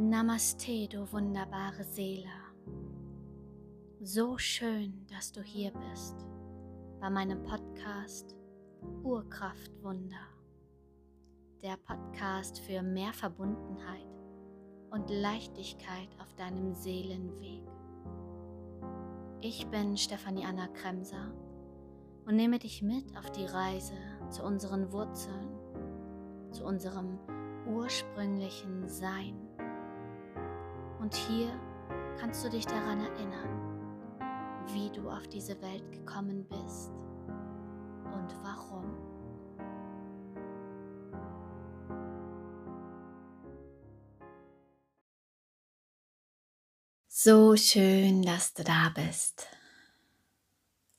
Namaste, du wunderbare Seele. So schön, dass du hier bist bei meinem Podcast Urkraftwunder. Der Podcast für mehr Verbundenheit und Leichtigkeit auf deinem Seelenweg. Ich bin Stefanie Anna Kremser und nehme dich mit auf die Reise zu unseren Wurzeln, zu unserem ursprünglichen Sein. Und hier kannst du dich daran erinnern, wie du auf diese Welt gekommen bist und warum. So schön, dass du da bist.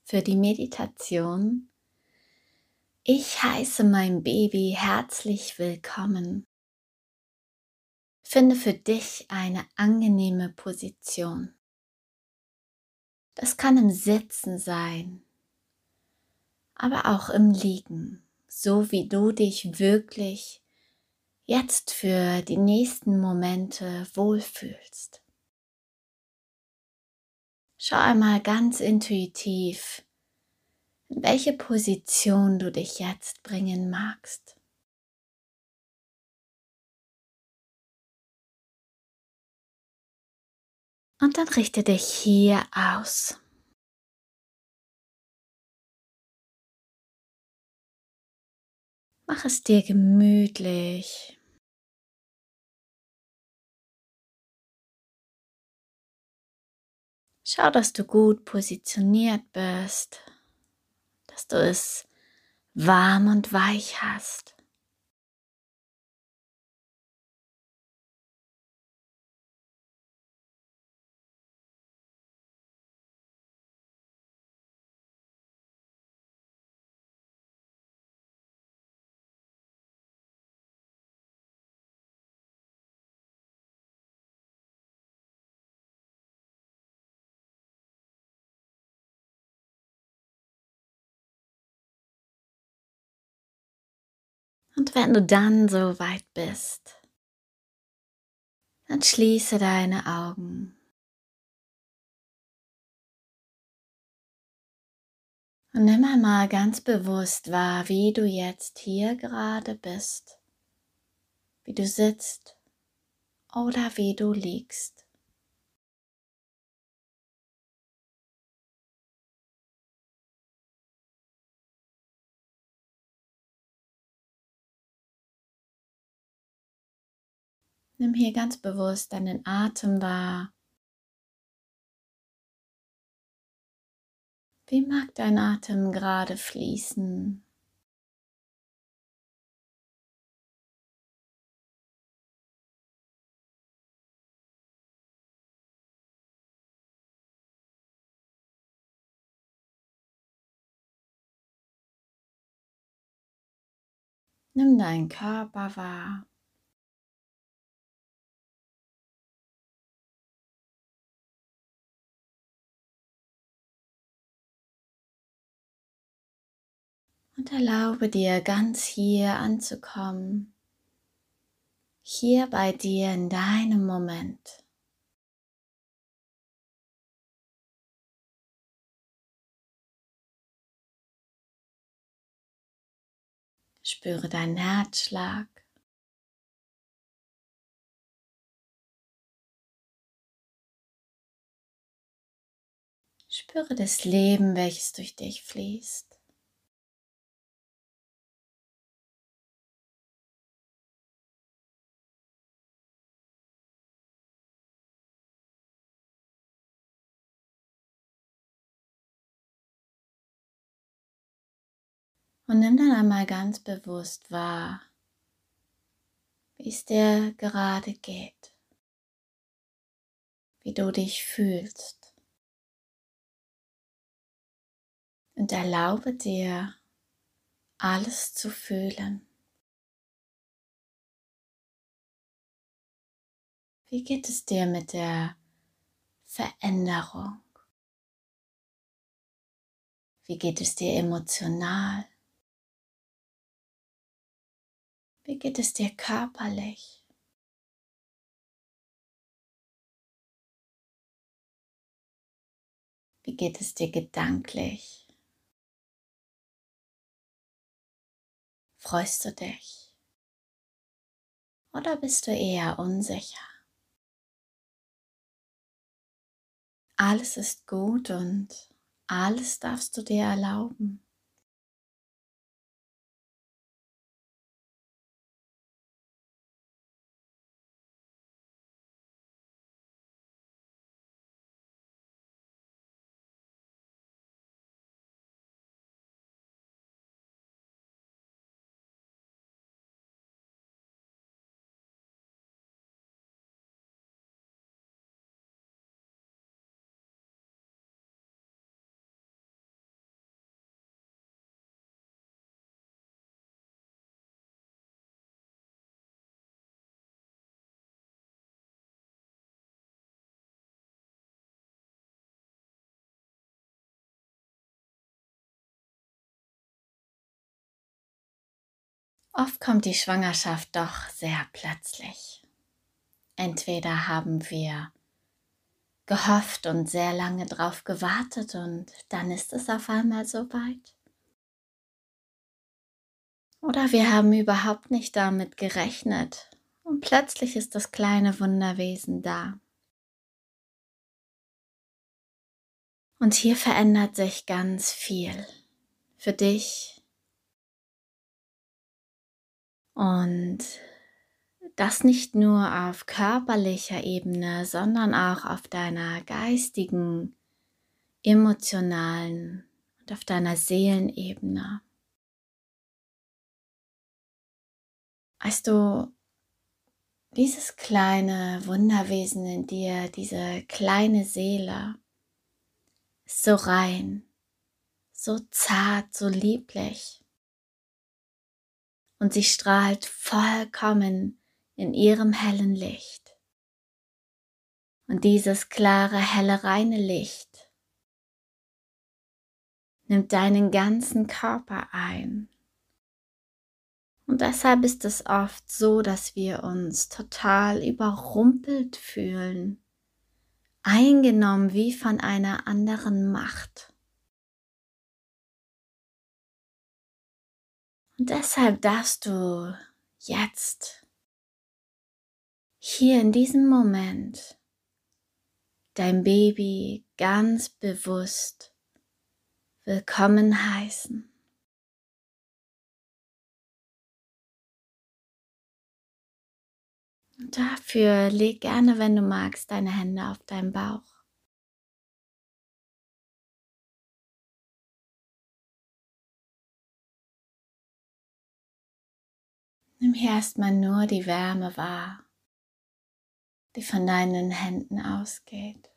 Für die Meditation. Ich heiße mein Baby herzlich willkommen. Finde für dich eine angenehme Position. Das kann im Sitzen sein, aber auch im Liegen, so wie du dich wirklich jetzt für die nächsten Momente wohlfühlst. Schau einmal ganz intuitiv, in welche Position du dich jetzt bringen magst. Und dann richte dich hier aus. Mach es dir gemütlich. Schau, dass du gut positioniert bist, dass du es warm und weich hast. Und wenn du dann so weit bist, dann schließe deine Augen. Und nimm einmal ganz bewusst wahr, wie du jetzt hier gerade bist, wie du sitzt oder wie du liegst. Nimm hier ganz bewusst deinen Atem wahr. Wie mag dein Atem gerade fließen? Nimm deinen Körper wahr. Und erlaube dir ganz hier anzukommen, hier bei dir in deinem Moment. Spüre deinen Herzschlag. Spüre das Leben, welches durch dich fließt. Und nimm dann einmal ganz bewusst wahr, wie es dir gerade geht, wie du dich fühlst. Und erlaube dir, alles zu fühlen. Wie geht es dir mit der Veränderung? Wie geht es dir emotional? Wie geht es dir körperlich? Wie geht es dir gedanklich? Freust du dich? Oder bist du eher unsicher? Alles ist gut und alles darfst du dir erlauben. Oft kommt die Schwangerschaft doch sehr plötzlich. Entweder haben wir gehofft und sehr lange drauf gewartet und dann ist es auf einmal soweit. Oder wir haben überhaupt nicht damit gerechnet und plötzlich ist das kleine Wunderwesen da. Und hier verändert sich ganz viel für dich, Und das nicht nur auf körperlicher Ebene, sondern auch auf deiner geistigen, emotionalen und auf deiner Seelenebene. Weißt du, dieses kleine Wunderwesen in dir, diese kleine Seele, ist so rein, so zart, so lieblich und sie strahlt vollkommen in ihrem hellen Licht. Und dieses klare, helle, reine Licht nimmt deinen ganzen Körper ein. Und deshalb ist es oft so, dass wir uns total überrumpelt fühlen, eingenommen wie von einer anderen Macht. Und deshalb darfst du jetzt, hier in diesem Moment, dein Baby ganz bewusst willkommen heißen. Und dafür leg gerne, wenn du magst, deine Hände auf deinen Bauch. Nimm hier erstmal nur die Wärme wahr, die von deinen Händen ausgeht.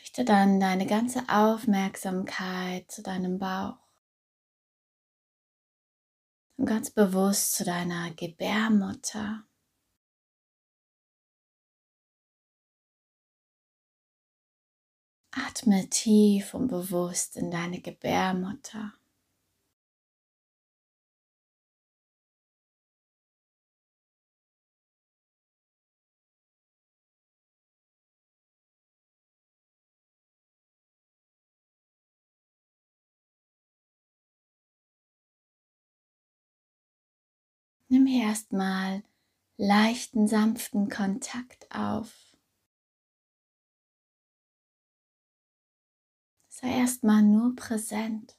Richte dann deine ganze Aufmerksamkeit zu deinem Bauch und ganz bewusst zu deiner Gebärmutter. Atme tief und bewusst in deine Gebärmutter. Nimm erstmal leichten, sanften Kontakt auf Sei erstmal nur präsent.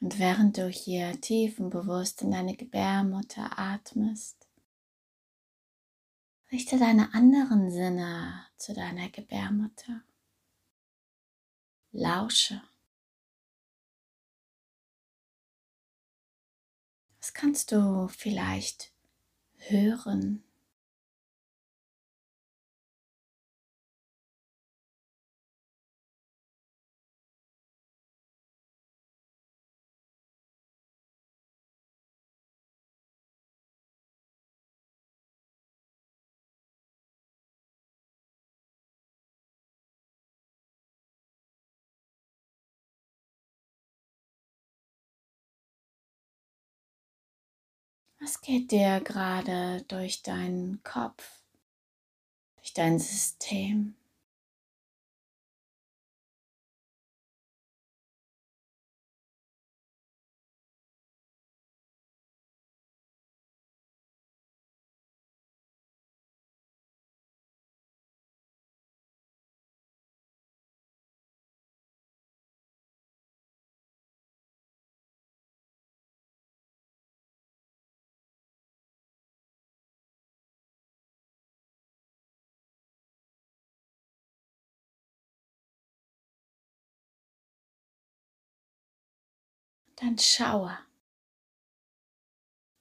Und während du hier tief und bewusst in deine Gebärmutter atmest, richte deine anderen Sinne zu deiner Gebärmutter. Lausche. Was kannst du vielleicht hören? Was geht dir gerade durch deinen Kopf, durch dein System? Dann schaue.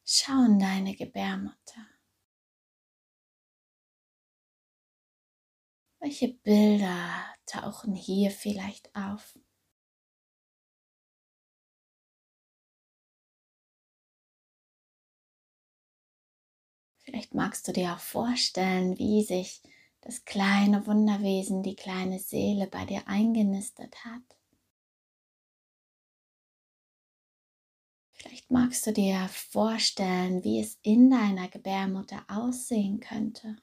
Schau in deine Gebärmutter. Welche Bilder tauchen hier vielleicht auf? Vielleicht magst du dir auch vorstellen, wie sich das kleine Wunderwesen, die kleine Seele bei dir eingenistet hat. Vielleicht magst du dir vorstellen, wie es in deiner Gebärmutter aussehen könnte.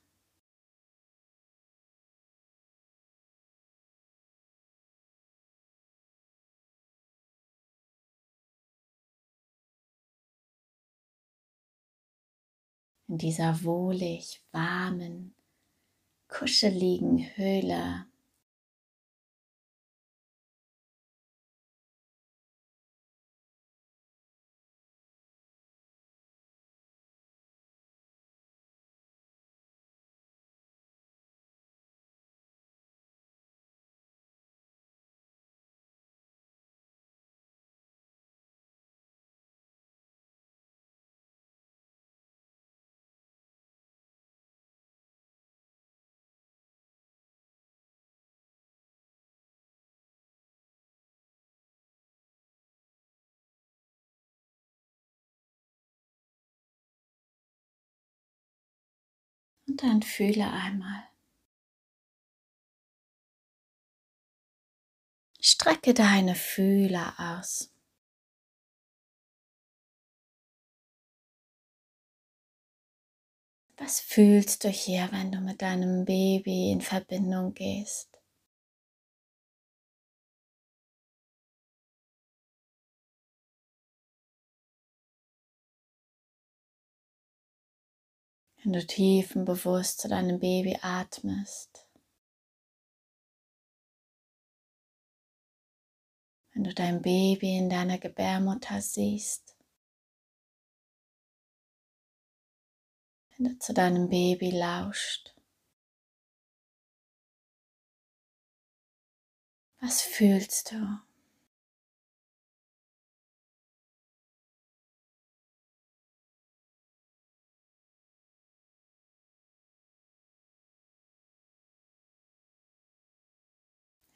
In dieser wohlig warmen, kuscheligen Höhle Und dann fühle einmal. Strecke deine Fühler aus. Was fühlst du hier, wenn du mit deinem Baby in Verbindung gehst? Wenn du tief und bewusst zu deinem Baby atmest. Wenn du dein Baby in deiner Gebärmutter siehst. Wenn du zu deinem Baby lauscht. Was fühlst du?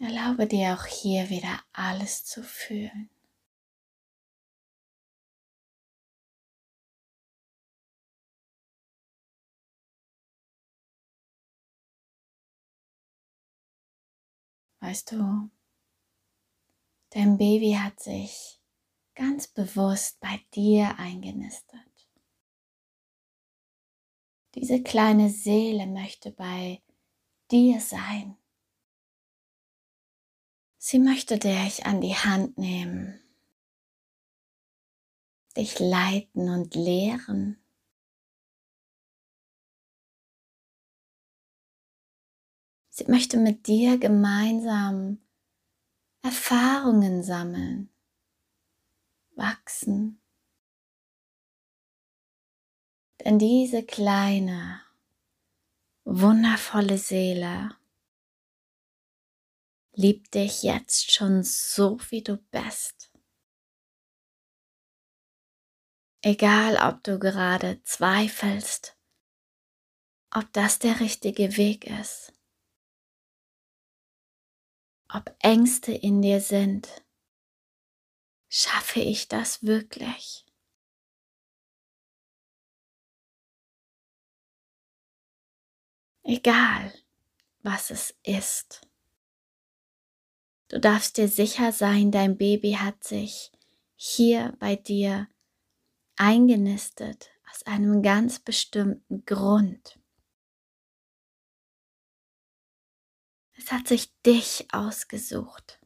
Erlaube dir auch hier wieder alles zu fühlen. Weißt du, dein Baby hat sich ganz bewusst bei dir eingenistet. Diese kleine Seele möchte bei dir sein. Sie möchte dich an die Hand nehmen, dich leiten und lehren. Sie möchte mit dir gemeinsam Erfahrungen sammeln, wachsen. Denn diese kleine, wundervolle Seele liebt dich jetzt schon so, wie du bist. Egal, ob du gerade zweifelst, ob das der richtige Weg ist, ob Ängste in dir sind, schaffe ich das wirklich? Egal, was es ist. Du darfst dir sicher sein, dein Baby hat sich hier bei dir eingenistet aus einem ganz bestimmten Grund. Es hat sich dich ausgesucht.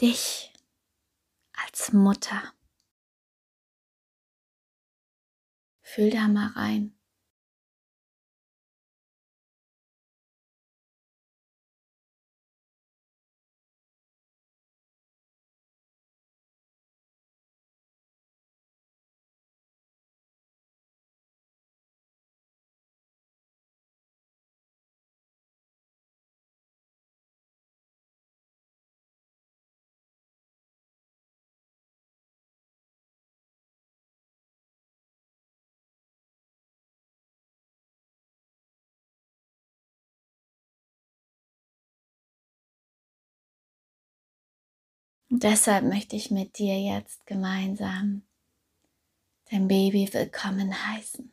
Dich als Mutter. Fühl da mal rein. Deshalb möchte ich mit dir jetzt gemeinsam dein Baby willkommen heißen.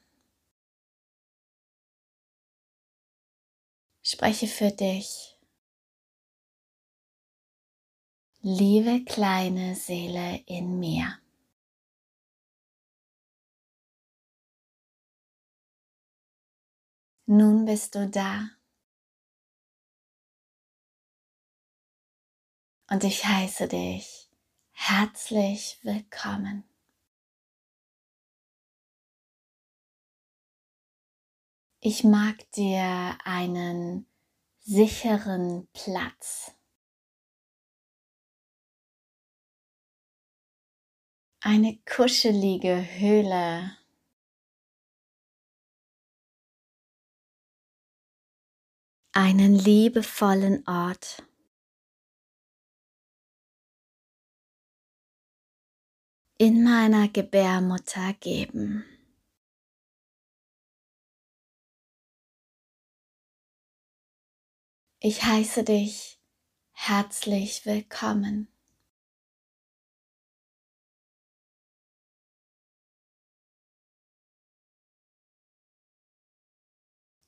Spreche für dich. Liebe kleine Seele in mir. Nun bist du da. Und ich heiße dich herzlich willkommen. Ich mag dir einen sicheren Platz, eine kuschelige Höhle, einen liebevollen Ort. In meiner Gebärmutter geben. Ich heiße dich herzlich willkommen.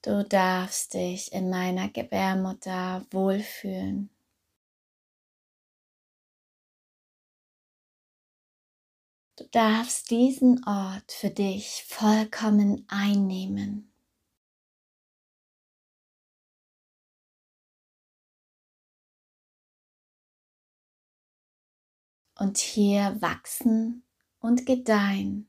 Du darfst dich in meiner Gebärmutter wohlfühlen. Du darfst diesen Ort für dich vollkommen einnehmen. Und hier wachsen und gedeihen.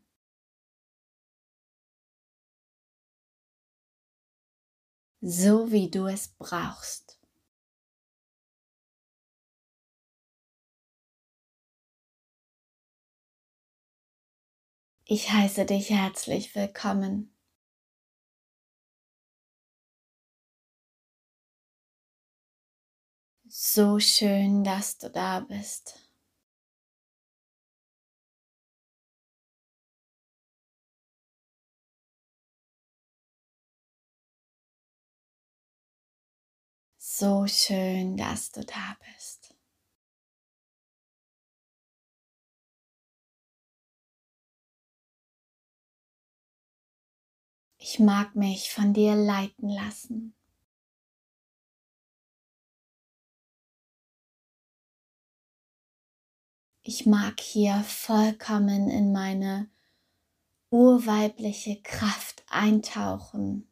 So wie du es brauchst. Ich heiße dich herzlich willkommen. So schön, dass du da bist. So schön, dass du da bist. Ich mag mich von dir leiten lassen. Ich mag hier vollkommen in meine urweibliche Kraft eintauchen.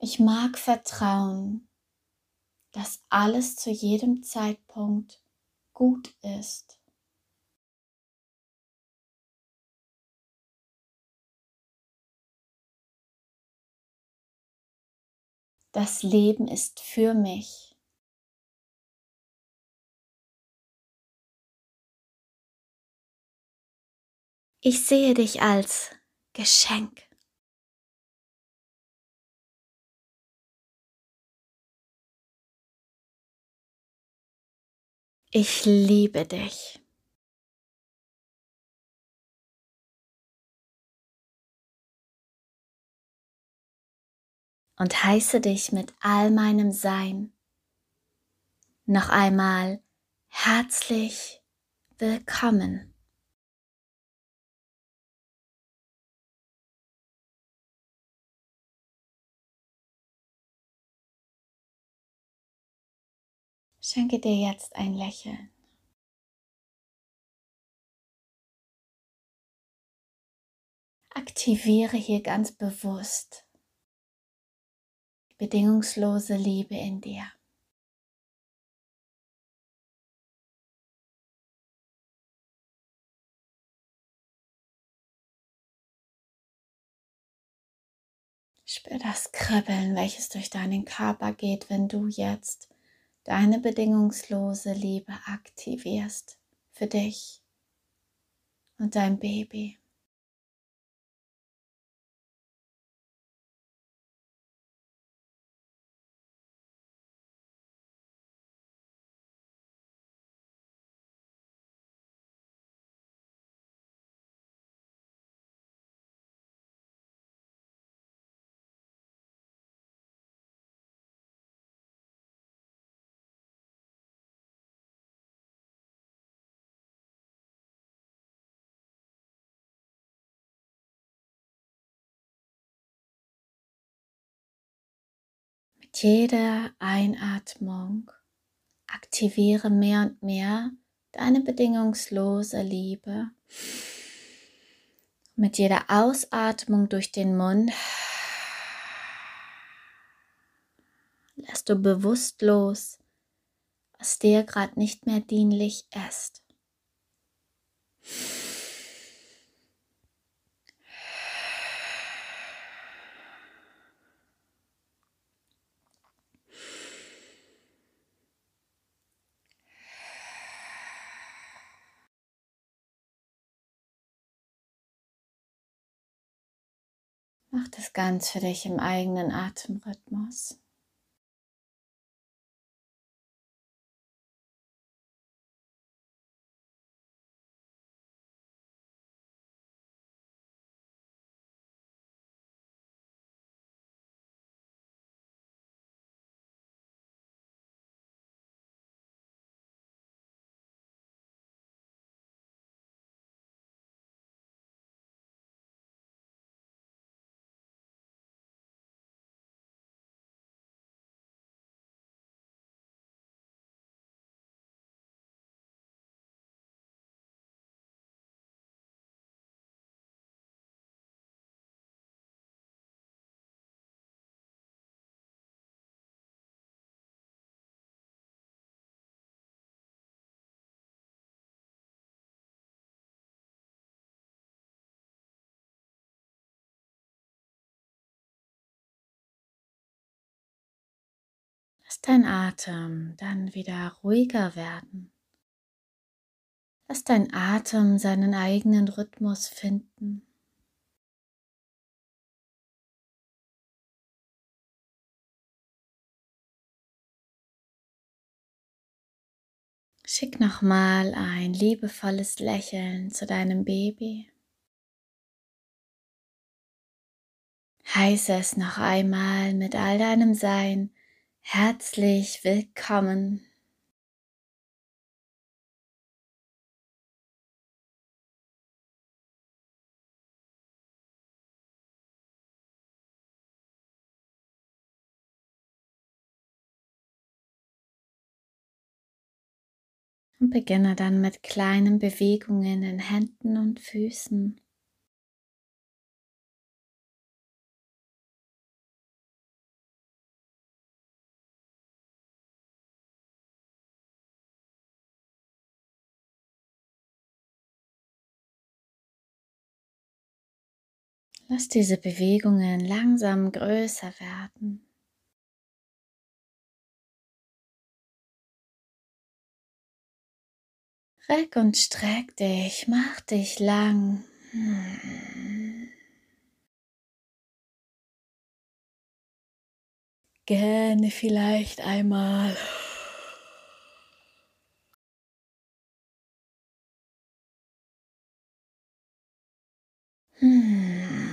Ich mag vertrauen, dass alles zu jedem Zeitpunkt gut ist. Das Leben ist für mich. Ich sehe dich als Geschenk. Ich liebe dich. Und heiße dich mit all meinem Sein noch einmal herzlich willkommen. Schenke dir jetzt ein Lächeln. Aktiviere hier ganz bewusst die bedingungslose Liebe in dir. Spür das Kribbeln, welches durch deinen Körper geht, wenn du jetzt deine bedingungslose Liebe aktivierst für dich und dein Baby. Mit jeder Einatmung aktiviere mehr und mehr deine bedingungslose Liebe. Mit jeder Ausatmung durch den Mund lässt du bewusst los, was dir gerade nicht mehr dienlich ist. Mach das ganz für dich im eigenen Atemrhythmus. Lass dein Atem dann wieder ruhiger werden. Lass dein Atem seinen eigenen Rhythmus finden. Schick nochmal ein liebevolles Lächeln zu deinem Baby. Heiße es noch einmal mit all deinem Sein Herzlich willkommen. Und beginne dann mit kleinen Bewegungen in Händen und Füßen. Lass diese Bewegungen langsam größer werden. Reck und streck dich, mach dich lang. Gerne vielleicht einmal. Hmm.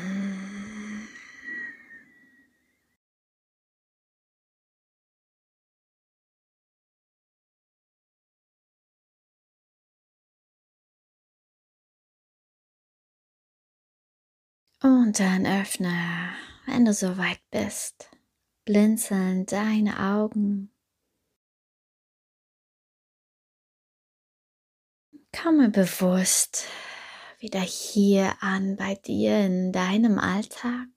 Und dann öffne, wenn du soweit bist, blinzeln deine Augen. Komme bewusst wieder hier an bei dir in deinem Alltag.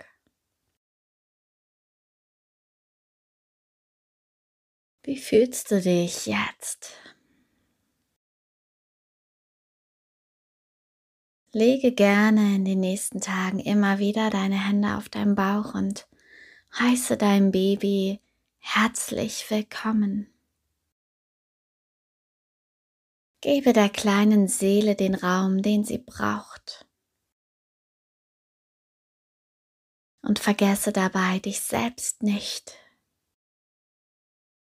Wie fühlst du dich jetzt? Lege gerne in den nächsten Tagen immer wieder deine Hände auf deinen Bauch und heiße dein Baby herzlich willkommen. Gebe der kleinen Seele den Raum, den sie braucht. Und vergesse dabei dich selbst nicht.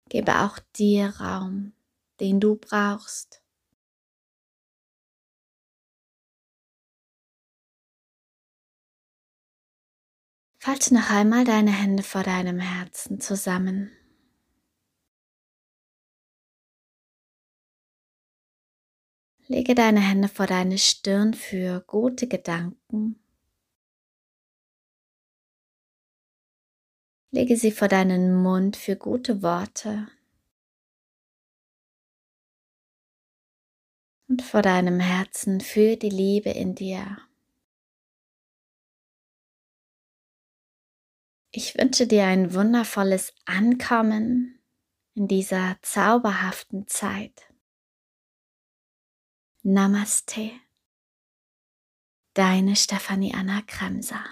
Gebe auch dir Raum, den du brauchst. Falte noch einmal deine Hände vor deinem Herzen zusammen. Lege deine Hände vor deine Stirn für gute Gedanken. Lege sie vor deinen Mund für gute Worte. Und vor deinem Herzen für die Liebe in dir. Ich wünsche dir ein wundervolles Ankommen in dieser zauberhaften Zeit. Namaste. Deine Stefanie Anna Kremser.